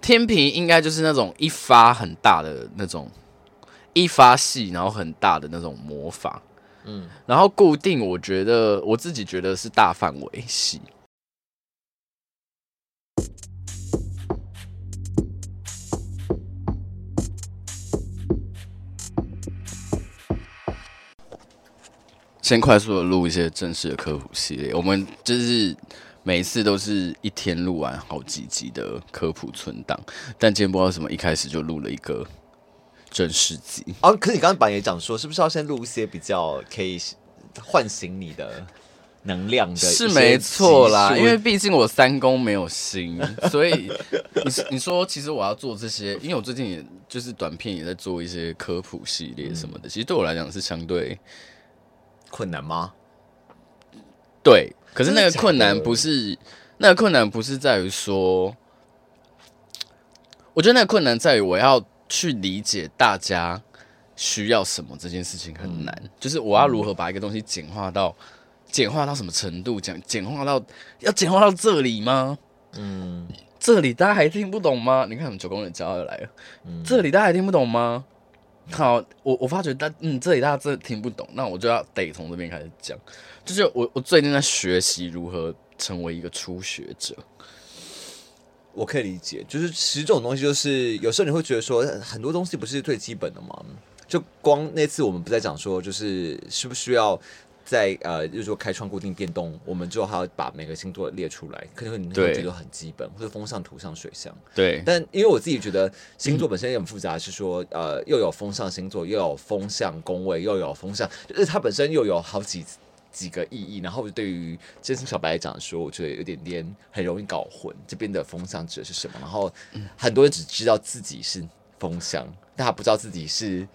天平应该就是那种一发很大的那种，一发细然后很大的那种魔法，嗯，然后固定，我觉得我自己觉得是大范围细。先快速的录一些正式的科普系列，我们就是每一次都是一天录完好几集的科普存档，但今天不知道为什么一开始就录了一个正式集。哦，可是你刚刚本来也讲说，是不是要先录一些比较可以唤醒你的能量的？是没错啦，因为毕竟我三公没有心，所以你你说其实我要做这些，因为我最近也就是短片也在做一些科普系列什么的，嗯、其实对我来讲是相对。困难吗？对，可是那个困难不是那个困难不是在于说，我觉得那个困难在于我要去理解大家需要什么这件事情很难，嗯、就是我要如何把一个东西简化到简化到什么程度，讲简化到要简化到这里吗？嗯，这里大家还听不懂吗？你看我们九宫的骄傲又来了，嗯、这里大家还听不懂吗？好，我我发觉大嗯，这里大家真的听不懂，那我就要得从这边开始讲。就是我我最近在学习如何成为一个初学者。我可以理解，就是其实这种东西，就是有时候你会觉得说很多东西不是最基本的吗？就光那次我们不在讲说，就是需不需要。在呃，就是说开创固定电动，我们之后还要把每个星座列出来，可能你会觉得很基本，或者风向、土象、水象。对。但因为我自己觉得星座本身也很复杂，是说、嗯、呃，又有风象星座，又有风象宫位，又有风象，就是它本身又有好几几个意义。然后对于真心小白来讲说，我觉得有点点很容易搞混，这边的风象指的是什么？然后很多人只知道自己是风象，但他不知道自己是。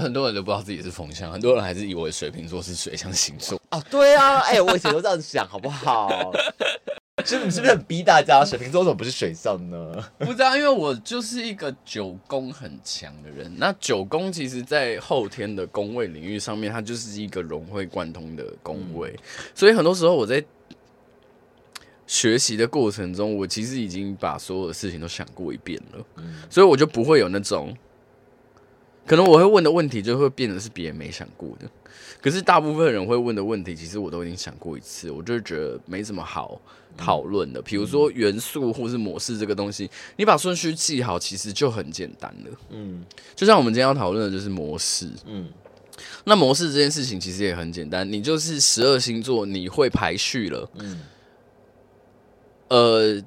很多人都不知道自己是风象，很多人还是以为水瓶座是水象星座哦，对啊，哎、欸，我以前都这样想，好不好？是你是不是很逼大家？水瓶座怎么不是水象呢？不知道，因为我就是一个九宫很强的人。那九宫其实，在后天的宫位领域上面，它就是一个融会贯通的宫位。嗯、所以很多时候我在学习的过程中，我其实已经把所有的事情都想过一遍了，嗯、所以我就不会有那种。可能我会问的问题就会变得是别人没想过的，可是大部分人会问的问题，其实我都已经想过一次，我就觉得没什么好讨论的。比如说元素或是模式这个东西，你把顺序记好，其实就很简单了。嗯，就像我们今天要讨论的就是模式。嗯，那模式这件事情其实也很简单，你就是十二星座你会排序了。嗯，呃。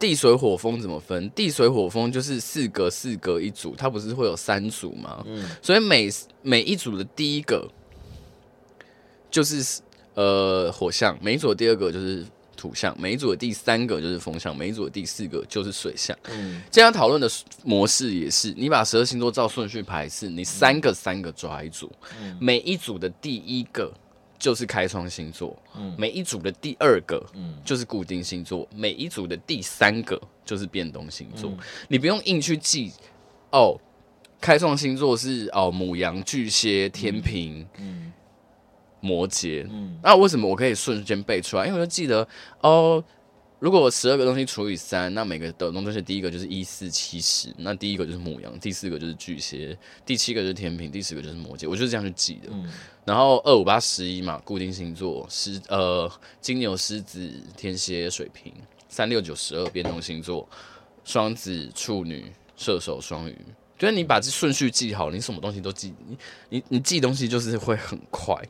地水火风怎么分？地水火风就是四格四格一组，它不是会有三组吗？嗯，所以每每一组的第一个就是呃火象，每一组的第二个就是土象，每一组的第三个就是风象，每一组的第四个就是水象。嗯，这样讨论的模式也是，你把十二星座照顺序排次，你三个三个抓一组，嗯，每一组的第一个。就是开创星座，嗯，每一组的第二个，嗯，就是固定星座，嗯，每一组的第三个就是变动星座。嗯，你不用硬去记，哦，开创星座是哦，母羊、巨蟹、天平、嗯，摩羯，嗯，那为什么我可以瞬间背出来？因为我就记得哦。如果十二个东西除以三，那每个的东西第一个就是一四七十，那第一个就是母羊，第四个就是巨蟹，第七个就是天平，第十个就是摩羯，我就是这样去记的。嗯、然后二五八十一嘛，固定星座，狮呃金牛、狮子、天蝎、水瓶，三六九十二变动星座，双子、处女、射手、双鱼。就是你把这顺序记好，你什么东西都记，你你你记东西就是会很快。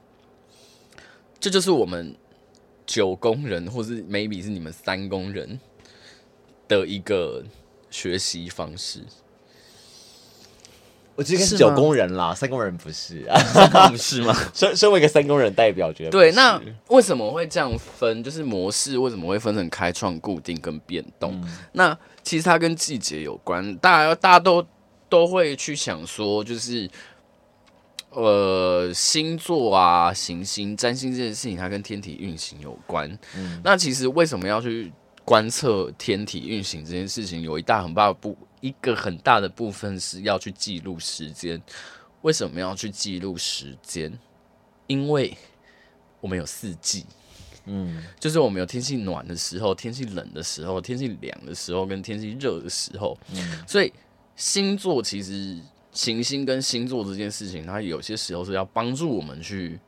这就是我们。九宫人，或是 maybe 是你们三宫人的一个学习方式。我觉得是九宫人啦，三宫人不是啊，不是吗？身身为一个三宫人代表，觉得对。那为什么会这样分？就是模式为什么会分成开创、固定跟变动？嗯、那其实它跟季节有关。大家大家都都会去想说，就是。呃，星座啊，行星、占星这件事情，它跟天体运行有关。嗯，那其实为什么要去观测天体运行这件事情？有一大很大的部，一个很大的部分是要去记录时间。为什么要去记录时间？因为我们有四季。嗯，就是我们有天气暖的时候，天气冷的时候，天气凉的时候，跟天气热的时候。嗯，所以星座其实行星跟星座这件事情，它有些时候是要帮助我们去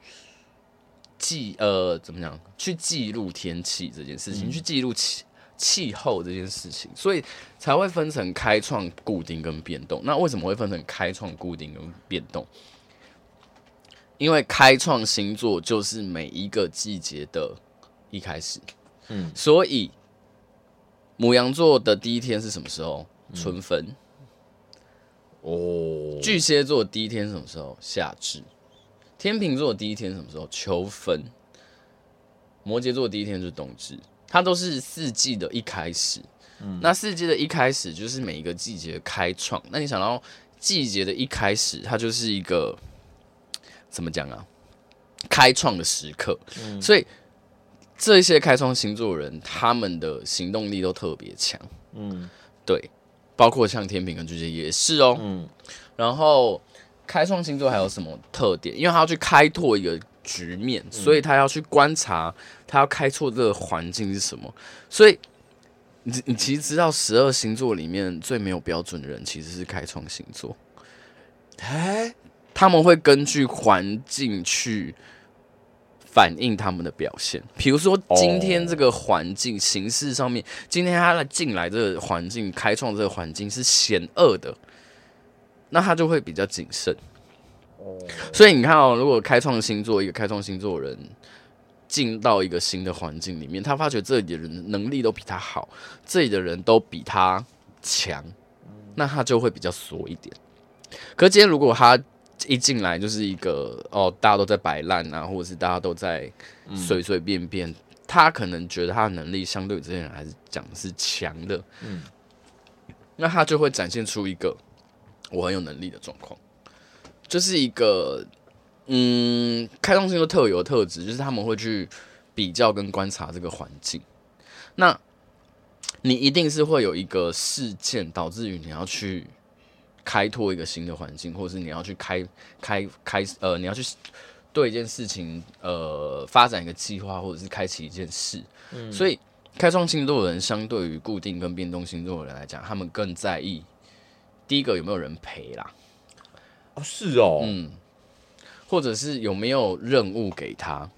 记呃怎么讲，去记录天气这件事情，嗯、去记录气气候这件事情，所以才会分成开创、固定跟变动。那为什么会分成开创、固定跟变动？因为开创星座就是每一个季节的一开始，嗯，所以母羊座的第一天是什么时候？春分。哦，巨蟹座第一天什么时候？夏至。天秤座第一天什么时候？秋分。摩羯座第一天是冬至。它都是四季的一开始。嗯，那四季的一开始就是每一个季节的开创。那你想到季节的一开始，它就是一个。怎么讲啊？开创的时刻，嗯、所以这些开创星座的人，他们的行动力都特别强。嗯，对，包括像天平跟巨蟹也是哦。嗯，然后开创星座还有什么特点？因为他要去开拓一个局面，所以他要去观察，他要开拓这个环境是什么。所以你你其实知道，十二星座里面最没有标准的人，其实是开创星座。哎。他们会根据环境去反映他们的表现，比如说今天这个环境形势上面，今天他来进来这个环境，开创这个环境是险恶的，那他就会比较谨慎。所以你看哦，如果开创星座一个开创星座的人进到一个新的环境里面，他发觉这里的人能力都比他好，这里的人都比他强，那他就会比较缩一点。可是今天如果他一进来就是一个哦，大家都在摆烂啊，或者是大家都在随随便便，嗯、他可能觉得他的能力相对于这些人还是讲是强的，嗯，那他就会展现出一个我很有能力的状况，就是一个嗯，开创性的特有的特质，就是他们会去比较跟观察这个环境，那你一定是会有一个事件导致于你要去。开拓一个新的环境，或者是你要去开开开呃，你要去对一件事情呃发展一个计划，或者是开启一件事。嗯，所以开创星座的人相对于固定跟变动星座的人来讲，他们更在意第一个有没有人陪啦。哦，是哦，嗯，或者是有没有任务给他，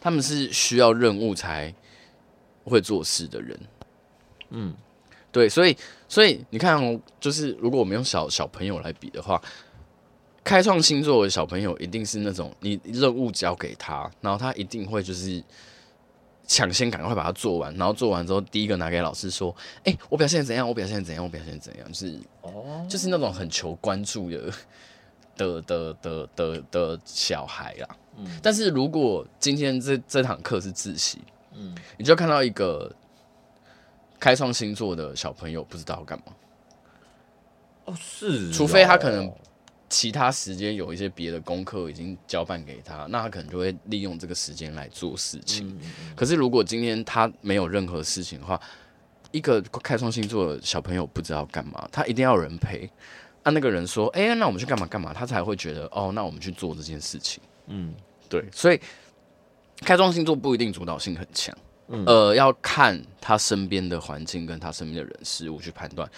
他们是需要任务才会做事的人。嗯。对，所以所以你看哦，就是如果我们用小小朋友来比的话，开创星座的小朋友一定是那种你任务交给他，然后他一定会就是抢先赶快把它做完，然后做完之后第一个拿给老师说：“哎，我表现怎样？我表现怎样？我表现怎样？”就是哦，就是那种很求关注的的的的的的小孩啦。嗯，但是如果今天这这堂课是自习，嗯，你就看到一个。开创星座的小朋友不知道要干嘛哦，是，除非他可能其他时间有一些别的功课已经交办给他，那他可能就会利用这个时间来做事情。可是如果今天他没有任何事情的话，一个开创星座的小朋友不知道干嘛，他一定要有人陪。啊，那个人说：“哎，那我们去干嘛干嘛？”他才会觉得哦，那我们去做这件事情。嗯，对，所以开创星座不一定主导性很强。呃，要看他身边的环境跟他身边的人事物去判断，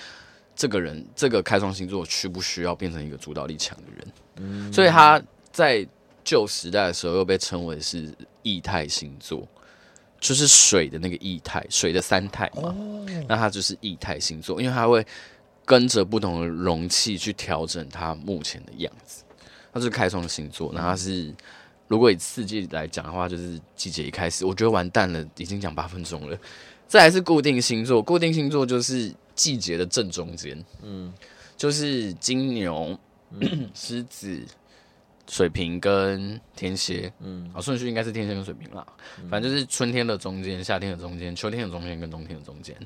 这个人这个开创星座需不需要变成一个主导力强的人。嗯，所以他在旧时代的时候又被称为是液态星座，就是水的那个液态，水的三态嘛。哦，那他就是液态星座，因为他会跟着不同的容器去调整他目前的样子。他是开创星座，那他是。如果以四季来讲的话，就是季节一开始，我觉得完蛋了，已经讲八分钟了。再来是固定星座，固定星座就是季节的正中间，嗯，就是金牛、狮、嗯、子、水瓶跟天蝎，嗯，好，顺序应该是天蝎跟水瓶啦，嗯、反正就是春天的中间、夏天的中间、秋天的中间跟冬天的中间。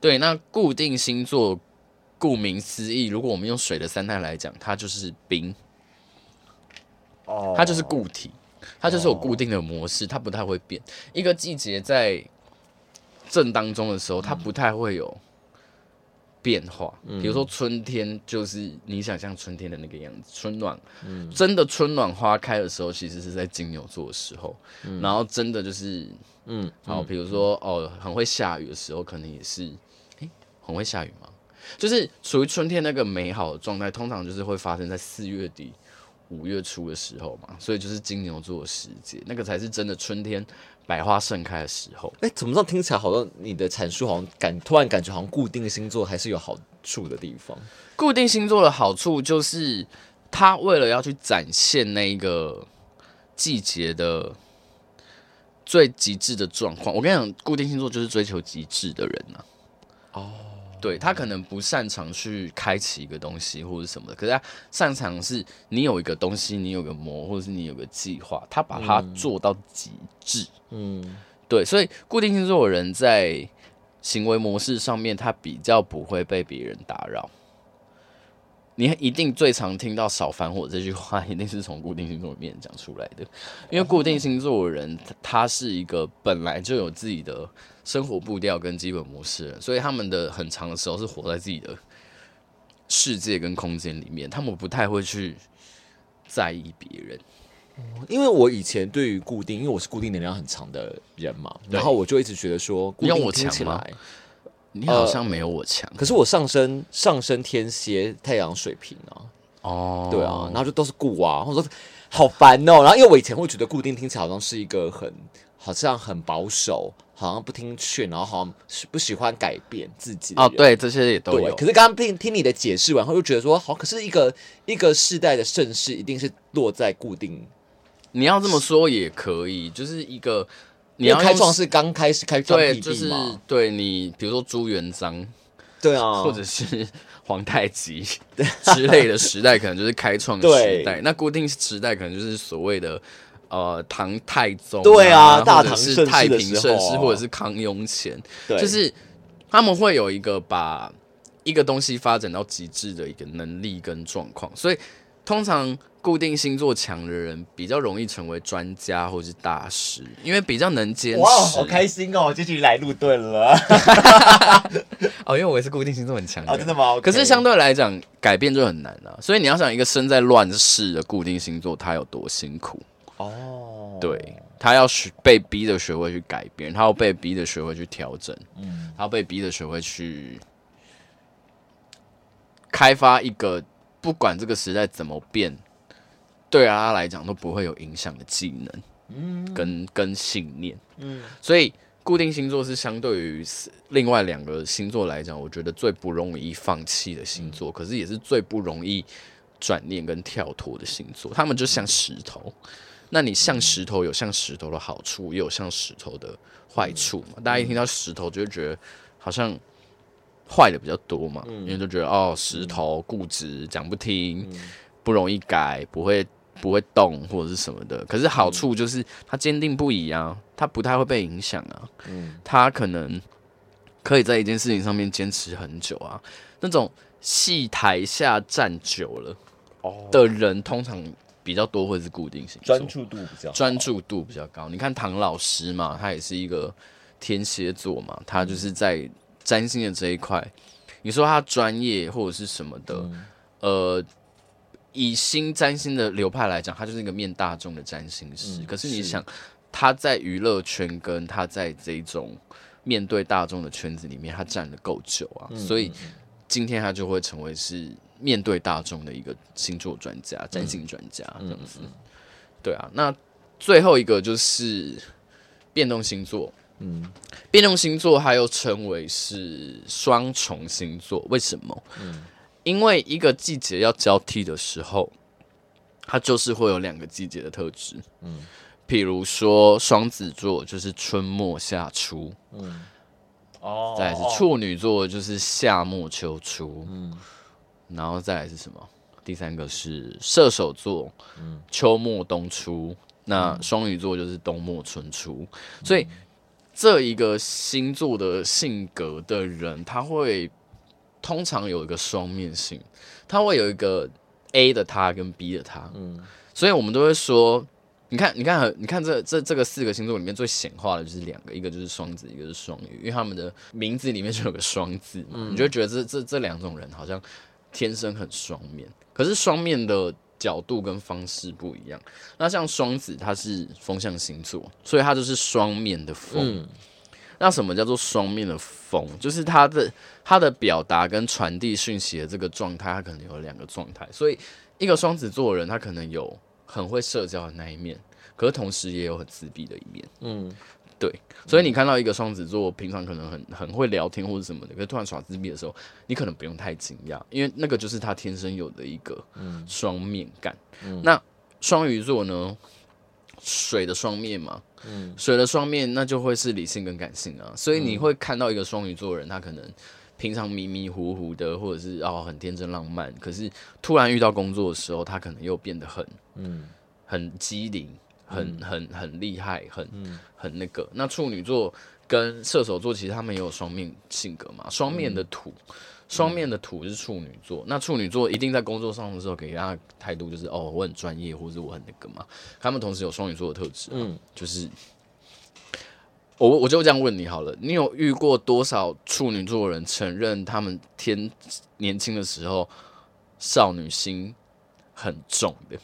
对，那固定星座，顾名思义，如果我们用水的三态来讲，它就是冰。它就是固体，它就是有固定的模式，它不太会变。一个季节在正当中的时候，它不太会有变化，比如说春天就是你想象春天的那个样子，春暖，嗯，真的春暖花开的时候，其实是在金牛座的时候，嗯、然后真的就是，嗯，好，比如说哦，很会下雨的时候，可能也是，诶、欸，很会下雨吗？就是属于春天那个美好的状态，通常就是会发生在四月底、五月初的时候嘛，所以就是金牛座的时节，那个才是真的春天。百花盛开的时候，哎、欸，怎么这样听起来好像你的阐述好像感突然感觉好像固定的星座还是有好处的地方。固定星座的好处就是，他为了要去展现那一个季节的最极致的状况。我跟你讲，固定星座就是追求极致的人呐、啊。哦。对，他可能不擅长去开启一个东西或者什么的，可是他擅长是，你有一个东西，你有个模，或者是你有个计划，他把它做到极致。嗯，对，所以固定星座的人在行为模式上面，他比较不会被别人打扰。你一定最常听到“少烦我”这句话，一定是从固定星座里面讲出来的，因为固定星座的人，他是一个本来就有自己的生活步调跟基本模式，所以他们的很长的时候是活在自己的世界跟空间里面，他们不太会去在意别人。因为我以前对于固定，因为我是固定能量很长的人嘛，然后我就一直觉得说，固定听起来。你好像没有我强，可是我上升上升天蝎，太阳水瓶啊，哦，对啊，然后就都是固啊，或者说好烦哦，然后因为我以前会觉得固定听起来好像是一个很好像很保守，好像不听劝，然后好像是不喜欢改变自己哦，对，这些也都有。可是刚刚听听你的解释完后，又觉得说好，可是一个一个世代的盛世一定是落在固定，你要这么说也可以，就是一个。你要开创是刚开始开创，对，就是对你，比如说朱元璋，对啊，或者是 皇太极之类的时代，可能就是开创时代。那固定时代可能就是所谓的呃唐太宗，对啊，大唐是太平盛世，或者是康雍乾，就是他们会有一个把一个东西发展到极致的一个能力跟状况，所以通常。固定星座强的人比较容易成为专家或是大师，因为比较能坚持。哇，好开心哦！这局来路盾了。哦，因为我也是固定星座很强的。哦，真的吗？Okay. 可是相对来讲，改变就很难了。所以你要想一个生在乱世的固定星座，他有多辛苦哦？对，他要学被逼的学会去改变，他要被逼的学会去调整，嗯，他要被逼的学会去开发一个不管这个时代怎么变。对啊，他来讲都不会有影响的技能，嗯，跟跟信念，嗯，所以固定星座是相对于另外两个星座来讲，我觉得最不容易放弃的星座，嗯，可是也是最不容易转念跟跳脱的星座。他们就像石头，那你像石头有像石头的好处，也有像石头的坏处嘛？大家一听到石头就会觉得好像坏的比较多嘛，因为就觉得哦，石头固执，讲不听，不容易改，不会。不会动或者是什么的，可是好处就是他坚定不移啊，他不太会被影响啊，嗯，他可能可以在一件事情上面坚持很久啊。那种戏台下站久了的人，通常比较多，会是固定型，专注度比较专注度比较高。你看唐老师嘛，他也是一个天蝎座嘛，他就是在占星的这一块，你说他专业或者是什么的，嗯、呃。以新占星的流派来讲，他就是一个面大众的占星师。嗯、可是你想，他在娱乐圈跟他在这种面对大众的圈子里面，他站的够久啊，嗯、所以今天他就会成为是面对大众的一个星座专家、占星专家这样子。嗯、对啊，那最后一个就是变动星座。嗯，变动星座还又称为是双重星座，为什么？嗯。因为一个季节要交替的时候，它就是会有两个季节的特质。嗯，譬如说双子座就是春末夏初，嗯，哦，再来是处女座就是夏末秋初，嗯，然后再来是什么？第三个是射手座，嗯，秋末冬初。那双鱼座就是冬末春初。嗯，所以这一个星座的性格的人，他会。通常有一个双面性，它会有一个 A 的他跟 B 的他，嗯，所以我们都会说你看，你看，你看这这这个四个星座里面最显化的就是两个，一个就是双子，一个是双鱼，因为他们的名字里面就有个双字嘛，嗯、你就觉得这这这两种人好像天生很双面，可是双面的角度跟方式不一样。那像双子，它是风象星座，所以它就是双面的风。嗯、那什么叫做双面的风？就是他的他的表达跟传递讯息的这个状态，他可能有两个状态。所以一个双子座的人，他可能有。很会社交的那一面，可是同时也有很自闭的一面。嗯，对，所以你看到一个双子座，平常可能很很会聊天或者什么的，可是突然耍自闭的时候，你可能不用太惊讶，因为那个就是他天生有的一个双面感。嗯，那双鱼座呢？水的双面嘛，嗯，水的双面那就会是理性跟感性啊，所以你会看到一个双鱼座的人，他可能。平常迷迷糊糊的，或者是哦很天真浪漫，可是突然遇到工作的时候，他可能又变得很嗯。很机灵，很很很厉害，很很那个。那处女座跟射手座其实他们也有双面性格嘛，双面的土，双面的土是处女座。那处女座一定在工作上的时候给他态度就是哦我很专业，或者我很那个嘛。他们同时有双鱼座的特质，嗯，就是。我我就这样问你好了，你有遇过多少处女座人承认他们天年轻的时候少女心很重的，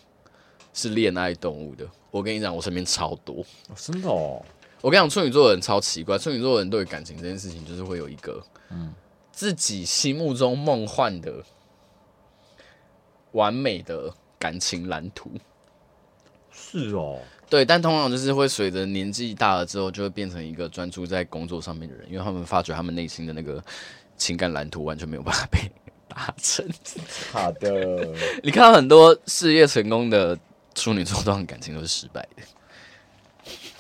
是恋爱动物的？我跟你讲，我身边超多，哦，真的哦。我跟你讲，处女座的人超奇怪，处女座的人对感情这件事情就是会有一个嗯自己心目中梦幻的完美的感情蓝图。是哦。对，但通常就是会随着年纪大了之后，就会变成一个专注在工作上面的人，因为他们发觉他们内心的那个情感蓝图完全没有办法被达成。好的，你看到很多事业成功的处女座，这段感情都是失败的。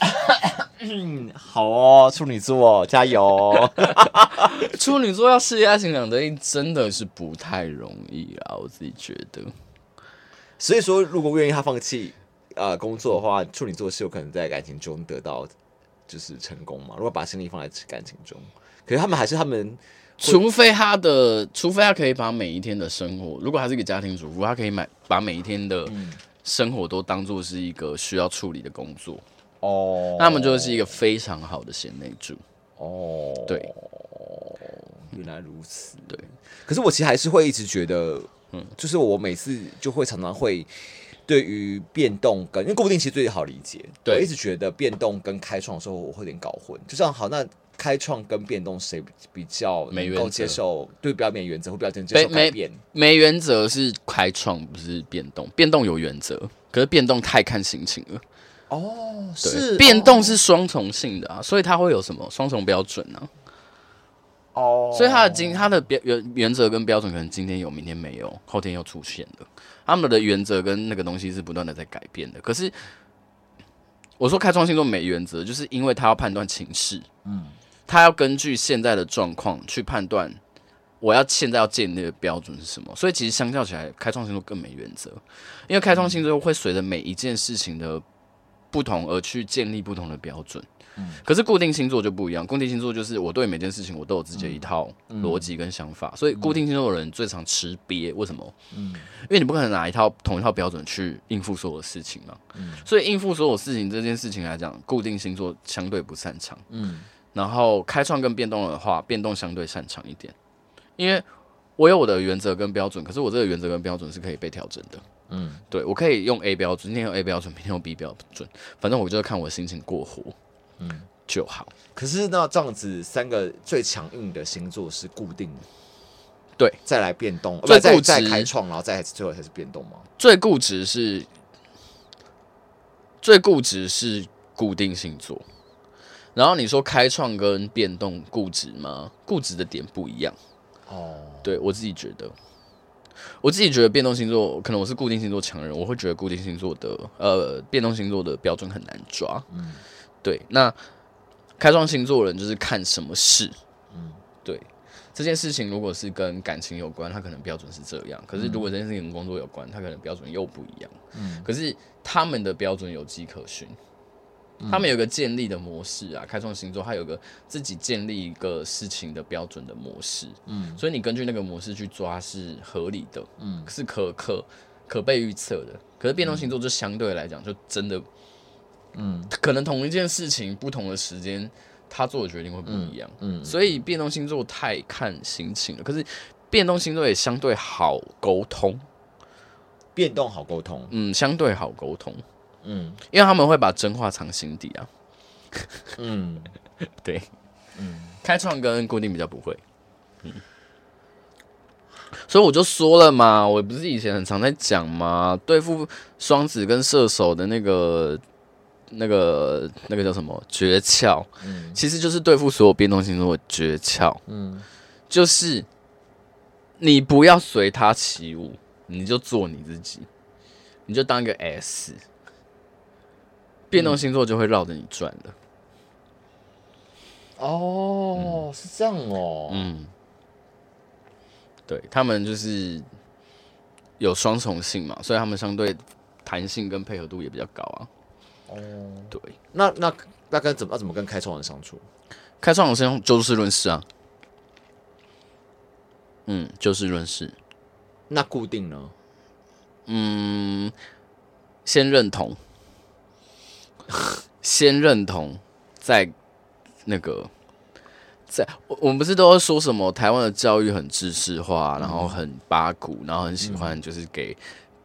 嗯，好哦，处女座加油！处女座要事业爱情两得意，真的是不太容易啊，我自己觉得。所以说，如果愿意他放弃。呃，工作的话，处女座是有可能在感情中得到就是成功嘛？如果把心力放在感情中，可是他们还是他们，除非他的，除非他可以把每一天的生活，如果他是一个家庭主妇，他可以买把每一天的生活都当做是一个需要处理的工作哦，那他们就是一个非常好的贤内助哦。对，原来如此。对，可是我其实还是会一直觉得，嗯，就是我每次就会常常会。对于变动跟因为固定其实最好理解，对我一直觉得变动跟开创的时候我会有点搞混。就这样好，那开创跟变动谁比较能够接受？对，比较没原则，会比较接受改变。没，没原则是开创，不是变动。变动有原则，可是变动太看心情了。哦，是变动是双重性的啊，所以它会有什么双重标准呢、啊？哦，所以它的今它的标原原则跟标准可能今天有，明天没有，后天又出现了。他们的原则跟那个东西是不断的在改变的。可是我说开创性都没原则，就是因为他要判断情势，嗯，他要根据现在的状况去判断我要现在要建立的标准是什么。所以其实相较起来，开创性都更没原则，因为开创星座会随着每一件事情的不同而去建立不同的标准。可是固定星座就不一样，固定星座就是我对每件事情我都有自己的一套逻辑跟想法，所以固定星座的人最常吃瘪。为什么？嗯，因为你不可能拿一套同一套标准去应付所有的事情嘛。嗯，所以应付所有事情这件事情来讲，固定星座相对不擅长。嗯，然后开创跟变动的话，变动相对擅长一点，因为我有我的原则跟标准，可是我这个原则跟标准是可以被调整的。嗯，对，我可以用 A 标准，今天用 A 标准，明天用 B 标准，反正我就是看我心情过活。嗯，就好。可是那这样子，三个最强硬的星座是固定的，对，再来变动，最固执，再开创，然后再最后才是变动吗？最固执是，最固执是固定星座。然后你说开创跟变动固执吗？固执的点不一样。哦，对我自己觉得，我自己觉得变动星座，可能我是固定星座强人，我会觉得固定星座的呃变动星座的标准很难抓。嗯。对，那开创星座的人就是看什么事，嗯，对，这件事情如果是跟感情有关，他可能标准是这样；可是如果这件事情跟工作有关，他可能标准又不一样。嗯，可是他们的标准有迹可循，他们有个建立的模式啊。开创星座，他有个自己建立一个事情的标准的模式，嗯，所以你根据那个模式去抓是合理的，嗯，是可可可被预测的。可是变动星座就相对来讲就真的。嗯，可能同一件事情，不同的时间，他做的决定会不一样。嗯，嗯，所以变动星座太看心情了。可是变动星座也相对好沟通，变动好沟通，嗯，相对好沟通，嗯，因为他们会把真话藏心底啊。嗯，对，嗯，开创跟固定比较不会，嗯。所以我就说了嘛，我不是以前很常在讲嘛，对付双子跟射手的那个、那个、那个叫什么诀窍？嗯，其实就是对付所有变动星座的诀窍。嗯，就是你不要随他起舞，你就做你自己，你就当一个 S，变动星座就会绕着你转了。哦，是这样哦，嗯。对他们就是有双重性嘛，所以他们相对弹性跟配合度也比较高啊。哦，对，那那那该怎么怎么跟开创人相处？开创人先就事论事啊。嗯，就事论事。那固定呢？嗯，先认同，先认同，再那个。在我我们不是都说什么台湾的教育很知识化，然后很八股，然后很喜欢就是给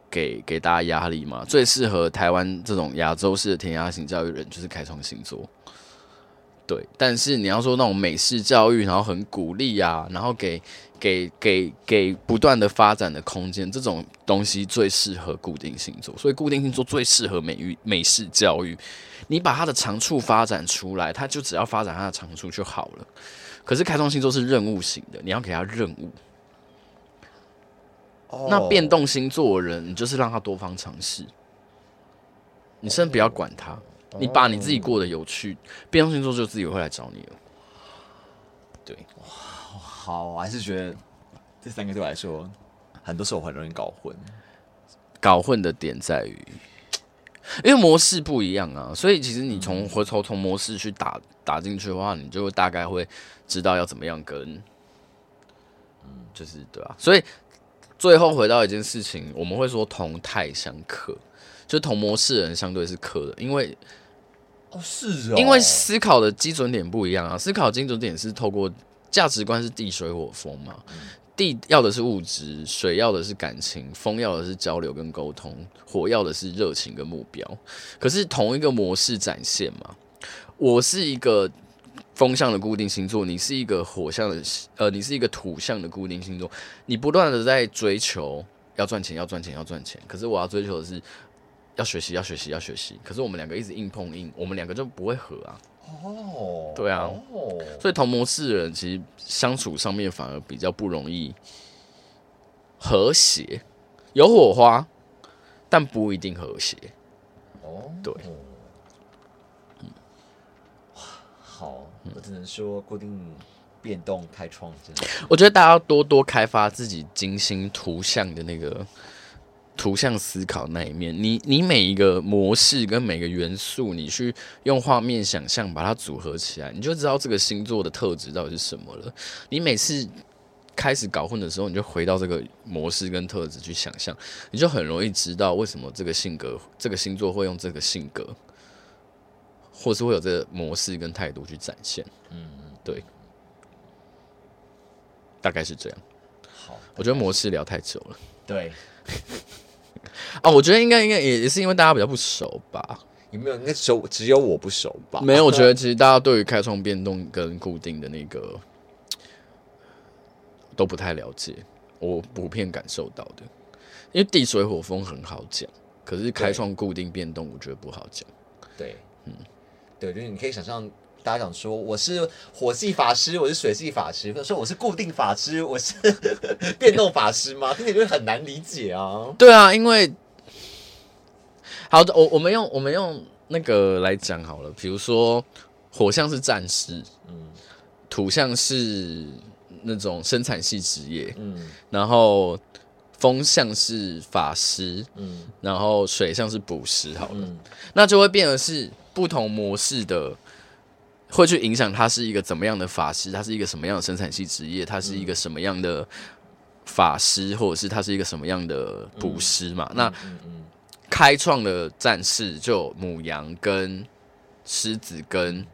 给给大家压力嘛？最适合台湾这种亚洲式的填鸭型教育人就是开创星座。对，但是你要说那种美式教育，然后很鼓励啊，然后给给给给不断的发展的空间，这种东西最适合固定星座。所以固定星座最适合美育美式教育。你把它的长处发展出来，它就只要发展它的长处就好了。可是开创星座是任务型的，你要给他任务。Oh. 那变动星座的人，你就是让他多方尝试。你先不要管他，oh. 你把你自己过得有趣，变相星座就自己会来找你了。对，好，我还是觉得这三个对我来说，很多时候很容易搞混。搞混的点在于。因为模式不一样啊，所以其实你从回头从模式去打打进去的话，你就会大概会知道要怎么样跟，嗯，就是对啊。所以最后回到一件事情，我们会说同态相克，就同模式的人相对是克的，因为哦是哦，因为思考的基准点不一样啊，思考的基准点是透过价值观是地水火风嘛。地要的是物质，水要的是感情，风要的是交流跟沟通，火要的是热情跟目标。可是同一个模式展现嘛，我是一个风象的固定星座，你是一个火象的，呃，你是一个土象的固定星座。你不断的在追求要赚钱，要赚钱，要赚钱。可是我要追求的是要学习，要学习，要学习。可是我们两个一直硬碰硬，我们两个就不会合啊。哦，对啊，所以同模式的人其实相处上面反而比较不容易和谐，有火花，但不一定和谐。哦，对，嗯，好，我只能说固定变动开创真的，我觉得大家要多多开发自己精心图像的那个。图像思考那一面，你你每一个模式跟每个元素，你去用画面想象把它组合起来，你就知道这个星座的特质到底是什么了。你每次开始搞混的时候，你就回到这个模式跟特质去想象，你就很容易知道为什么这个性格、这个星座会用这个性格，或是会有这个模式跟态度去展现。嗯，对，大概是这样。好，我觉得模式聊太久了。对。哦，我觉得应该应该也也是因为大家比较不熟吧？有没有？应该熟，只有我不熟吧？没有，我觉得 其实大家对于开创、变动跟固定的那个都不太了解。我普遍感受到的，因为地水火风很好讲，可是开创、固定、变动，我觉得不好讲。对，嗯，对，就是你可以想象。大家讲说我是火系法师，我是水系法师，或者说我是固定法师，我是 变动法师吗？听起来就很难理解啊。对啊，因为好的，我我们用我们用那个来讲好了，比如说火象是战士，嗯，土象是那种生产系职业，嗯，然后风象是法师，嗯，然后水象是捕食，好了，嗯，那就会变得是不同模式的。会去影响他是一个怎么样的法师，他是一个什么样的生产系职业，他是一个什么样的法师，或者是他是一个什么样的捕师嘛？那开创的战士就母羊跟狮子跟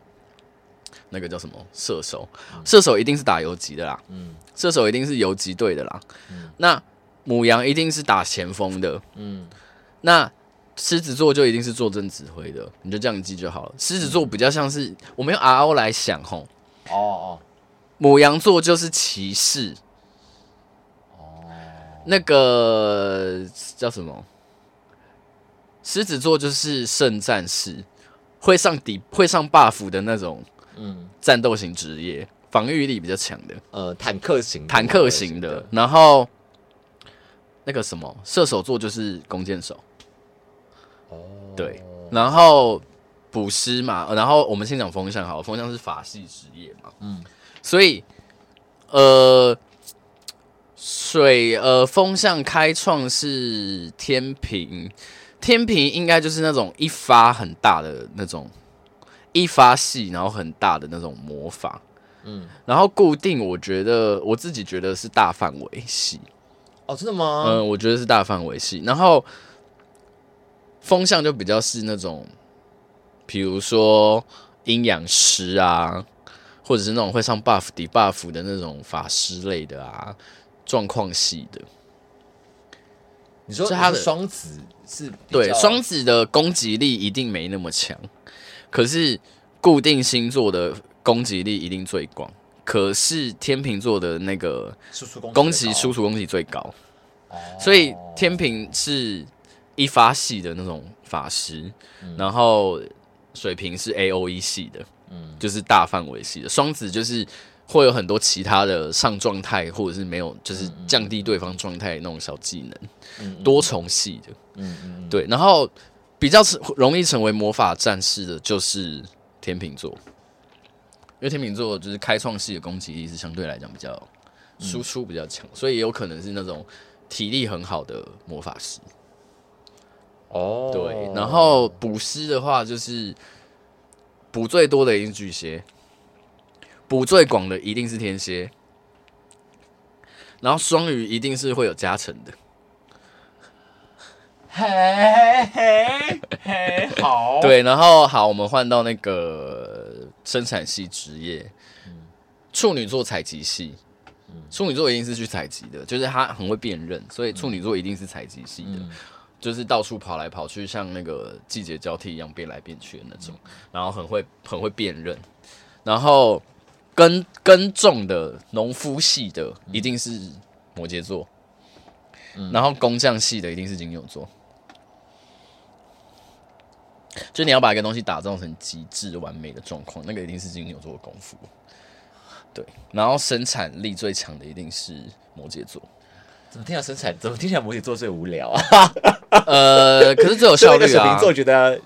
那个叫什么射手，射手一定是打游击的啦，嗯，射手一定是游击队的啦，嗯，那母羊一定是打前锋的，嗯，那狮子座就一定是坐镇指挥的，你就这样记就好了。狮子座比较像是我们用 RO 来想吼，哦哦，母羊座就是骑士，哦，那个叫什么？狮子座就是圣战士，会上底会上 buff 的那种，嗯，战斗型职业，防御力比较强的，呃，坦克型，坦克型的。然后那个什么，射手座就是弓箭手，哦，对。然后捕师嘛，然后我们先讲风向好了，风向是法系职业嘛，嗯，所以呃，水呃风向开创是天平。天平应该就是那种一发很大的那种一发系，然后很大的那种魔法，嗯，然后固定，我觉得我自己觉得是大范围系，哦，真的吗？嗯，我觉得是大范围系。然后风向就比较是那种，比如说阴阳师啊，或者是那种会上 buff、debuff 的那种法师类的啊，状况系的。你说他的双子是对双子的攻击力一定没那么强，可是固定星座的攻击力一定最广。可是天秤座的那个攻击输出攻击最高，所以天秤是一发系的那种法师，然后水平是 A O E 系的，嗯，就是大范围系的。双子就是。会有很多其他的上状态，或者是没有，就是降低对方状态那种小技能，多重系的，嗯嗯，嗯对。然后比较容易成为魔法战士的，就是天秤座，因为天秤座就是开创系的攻击力是相对来讲比较输出比较强，嗯、所以也有可能是那种体力很好的魔法师。哦，对。然后补师的话，就是补最多的一定是巨蟹。补最广的一定是天蝎，然后双鱼一定是会有加成的。嘿嘿嘿，好。对，然后好，我们换到那个生产系职业，处女座采集系。处女座一定是去采集的，就是他很会辨认，所以处女座一定是采集系的，就是到处跑来跑去，像那个季节交替一样变来变去的那种，然后很会很会辨认，然后。耕耕种的农夫系的一定是摩羯座，嗯、然后工匠系的一定是金牛座。就你要把一个东西打造成极致完美的状况，那个一定是金牛座的功夫。对，然后生产力最强的一定是摩羯座。怎么听起来生产？怎么听起来摩羯座最无聊啊？呃，可是最有 效率啊。水瓶座觉得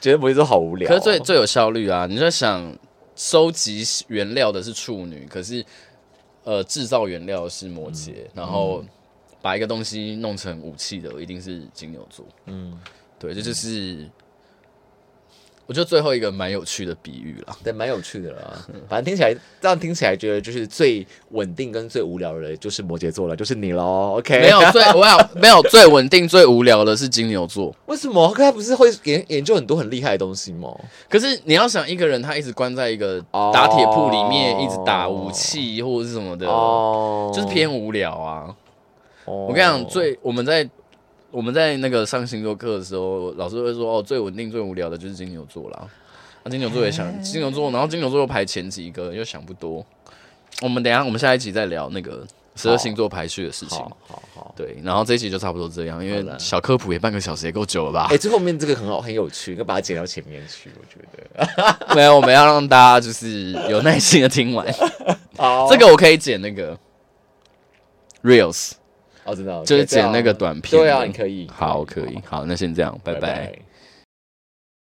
觉得摩羯座好无聊，可是最最有效率啊！你在想。收集原料的是处女，可是呃，制造原料是摩羯，嗯、然后把一个东西弄成武器的一定是金牛座。嗯，对，这就，就是。我觉得最后一个蛮有趣的比喻了，对，蛮有趣的啦。反正听起来这样听起来，觉得就是最稳定跟最无聊的，就是摩羯座了，就是你喽。OK，没有最 我有没有最稳定最无聊的是金牛座。为什么？他不是会研研究很多很厉害的东西吗？可是你要想一个人，他一直关在一个打铁铺里面，一直打武器或者是什么的，哦，就是偏无聊啊。我跟你讲，最我们在。我们在那个上星座课的时候，老师会说：“哦，最稳定、最无聊的就是金牛座啦。”那金牛座也想金牛座，然后金牛座又排前几个，又想不多。我们等一下，我们下一集再聊那个十二星座排序的事情。好好好，对，然后这一集就差不多这样，因为小科普也半个小时也够久了吧？哎，最后面这个很好，很有趣，应该把它剪到前面去。我觉得 没有，我们要让大家就是有耐心的听完。好，这个我可以剪那个 reels。就是剪那个短片。对啊，你可以。好，可以。好，那先这样，拜拜。